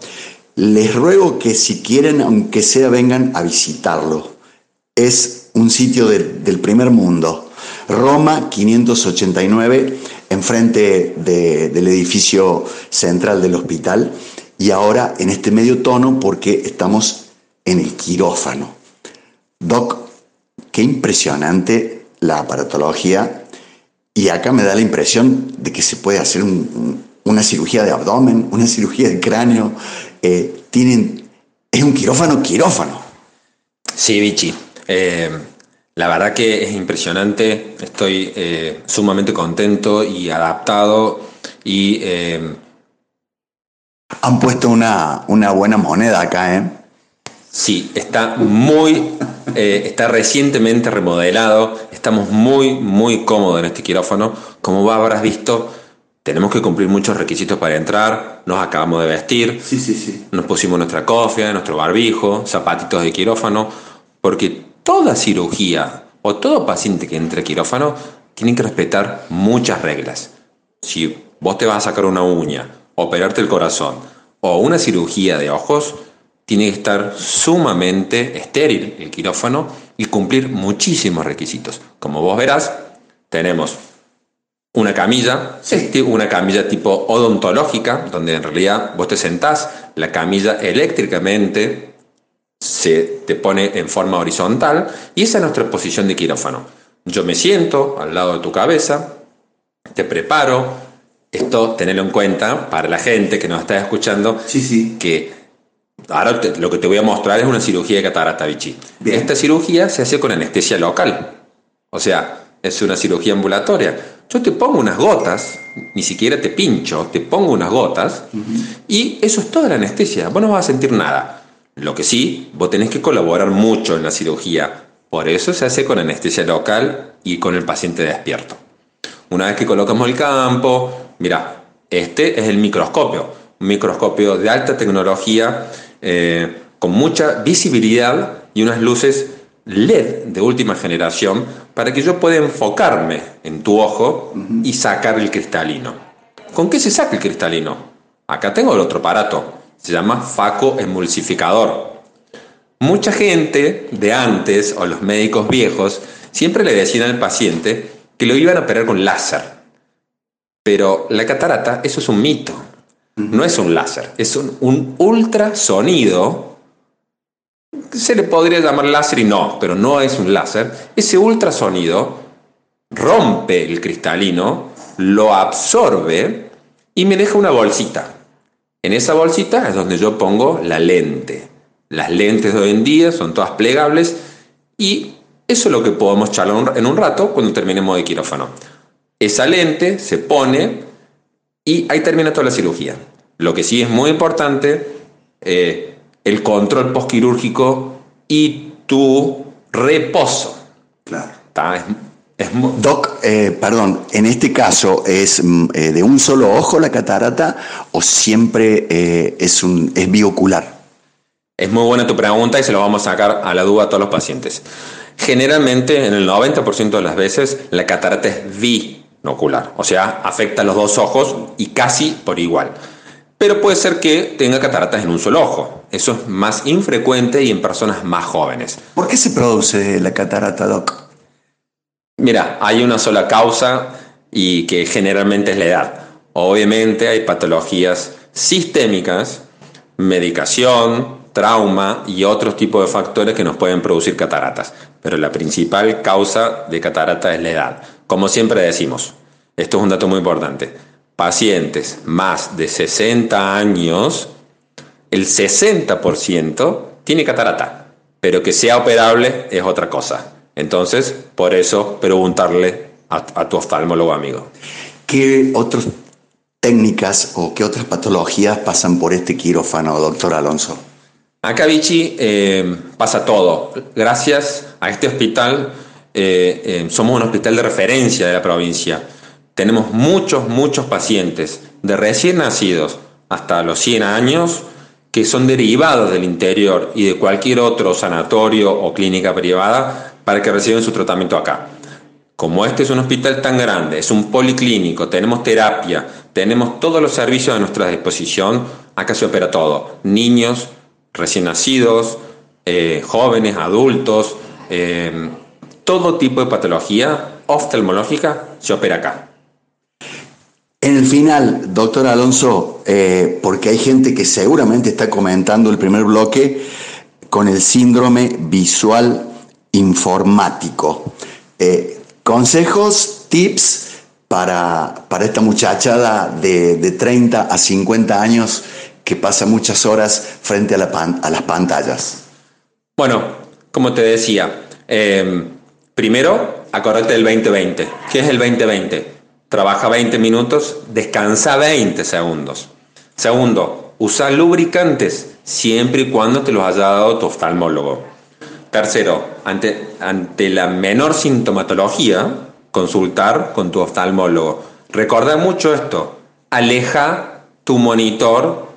Les ruego que si quieren, aunque sea, vengan a visitarlo. Es un sitio de- del primer mundo. Roma 589 enfrente de- del edificio central del hospital y ahora en este medio tono porque estamos en el quirófano. Doc, qué impresionante la aparatología y acá me da la impresión de que se puede hacer un- un- una cirugía de abdomen, una cirugía de cráneo. Eh, tienen, es un quirófano quirófano. Sí, Vichy. Eh, la verdad que es impresionante. Estoy eh, sumamente contento y adaptado. Y Han puesto una, una buena moneda acá, ¿eh? Sí, está muy. eh, está recientemente remodelado. Estamos muy, muy cómodos en este quirófano. Como habrás visto, tenemos que cumplir muchos requisitos para entrar. Nos acabamos de vestir. Sí, sí, sí. Nos pusimos nuestra cofia, nuestro barbijo, zapatitos de quirófano, porque toda cirugía o todo paciente que entre a quirófano tiene que respetar muchas reglas. Si vos te vas a sacar una uña, operarte el corazón o una cirugía de ojos, tiene que estar sumamente estéril el quirófano y cumplir muchísimos requisitos. Como vos verás, tenemos una camilla, este, una camilla tipo odontológica, donde en realidad vos te sentás, la camilla eléctricamente se te pone en forma horizontal y esa es nuestra posición de quirófano. Yo me siento al lado de tu cabeza, te preparo, esto tenerlo en cuenta para la gente que nos está escuchando, Sí, sí. que ahora te- lo que te voy a mostrar es una cirugía de catarata Vichy. Bien. Esta cirugía se hace con anestesia local, o sea, es una cirugía ambulatoria. Yo te pongo unas gotas, ni siquiera te pincho, te pongo unas gotas y eso es toda la anestesia, vos no vas a sentir nada. Lo que sí, vos tenés que colaborar mucho en la cirugía, por eso se hace con anestesia local y con el paciente despierto. Una vez que colocamos el campo, mira, este es el microscopio, un microscopio de alta tecnología, eh, con mucha visibilidad y unas luces LED de última generación para que yo pueda enfocarme en tu ojo y sacar el cristalino. ¿Con qué se saca el cristalino? Acá tengo el otro aparato, se llama faco emulsificador. Mucha gente de antes o los médicos viejos siempre le decían al paciente que lo iban a operar con láser. Pero la catarata, eso es un mito. No es un láser, es un, un ultrasonido. Se le podría llamar láser y no, pero no es un láser. Ese ultrasonido rompe el cristalino, lo absorbe y me deja una bolsita. En esa bolsita es donde yo pongo la lente. Las lentes de hoy en día son todas plegables y eso es lo que podemos charlar en un rato cuando terminemos de quirófano. Esa lente se pone y ahí termina toda la cirugía. Lo que sí es muy importante, eh, el control postquirúrgico y tu reposo. Claro. Es, Doc, eh, perdón, en este caso es mm, eh, de un solo ojo la catarata o siempre eh, es, un, es biocular. Es muy buena tu pregunta y se lo vamos a sacar a la duda a todos los pacientes. Generalmente, en el 90% de las veces, la catarata es binocular, o sea, afecta a los dos ojos y casi por igual. Pero puede ser que tenga cataratas en un solo ojo. Eso es más infrecuente y en personas más jóvenes. ¿Por qué se produce la catarata, Doc? Mira, hay una sola causa y que generalmente es la edad. Obviamente hay patologías sistémicas, medicación, trauma y otros tipos de factores que nos pueden producir cataratas. Pero la principal causa de catarata es la edad. Como siempre decimos, esto es un dato muy importante. Pacientes más de 60 años, el 60% tiene catarata, pero que sea operable es otra cosa. Entonces, por eso, preguntarle a, a tu oftalmólogo amigo. ¿Qué otras técnicas o qué otras patologías pasan por este quirófano, doctor Alonso? Acá, Vichy, eh, pasa todo. Gracias a este hospital, eh, eh, somos un hospital de referencia de la provincia. Tenemos muchos, muchos pacientes, de recién nacidos hasta los 100 años, que son derivados del interior y de cualquier otro sanatorio o clínica privada para que reciban su tratamiento acá. Como este es un hospital tan grande, es un policlínico, tenemos terapia, tenemos todos los servicios a nuestra disposición, acá se opera todo. Niños, recién nacidos, eh, jóvenes, adultos, todo tipo de patología oftalmológica se opera acá. En el final, doctor Alonso, eh, porque hay gente que seguramente está comentando el primer bloque con el síndrome visual informático. Eh, consejos, tips para, para esta muchachada de, de, 30 a 50 años que pasa muchas horas frente a, la a las pantallas. Bueno, como te decía, eh, primero, acordate del 2020. ¿Qué es el 2020? Trabaja 20 minutos, descansa 20 segundos. Segundo, usa lubricantes siempre y cuando te los haya dado tu oftalmólogo. Tercero, ante, ante la menor sintomatología, consultar con tu oftalmólogo. Recuerda mucho esto, aleja tu monitor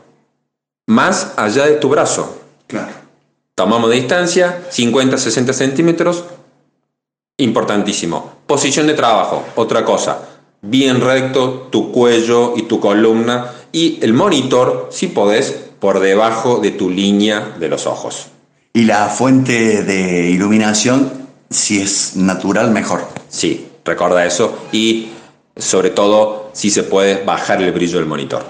más allá de tu brazo. Claro. Tomamos distancia, 50-60 centímetros, importantísimo. Posición de trabajo, otra cosa. Bien recto tu cuello y tu columna y el monitor, si podés, por debajo de tu línea de los ojos. Y la fuente de iluminación, si es natural, mejor. Sí, recuerda eso. Y sobre todo, si se puede, bajar el brillo del monitor.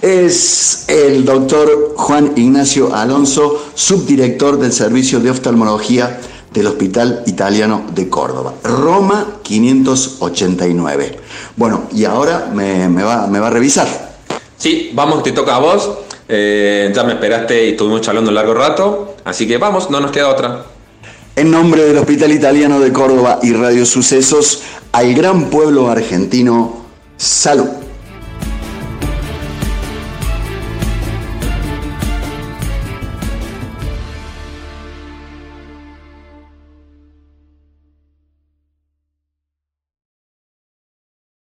Es el doctor Juan Ignacio Alonso, subdirector del Servicio de Oftalmología del Hospital Italiano de Córdoba. Roma 589. Bueno, y ahora me, me, va, me va a revisar. Sí, vamos, te toca a vos. Eh, ya me esperaste y estuvimos charlando un largo rato, así que vamos, no nos queda otra. En nombre del Hospital Italiano de Córdoba y Radio Sucesos, al gran pueblo argentino, salud.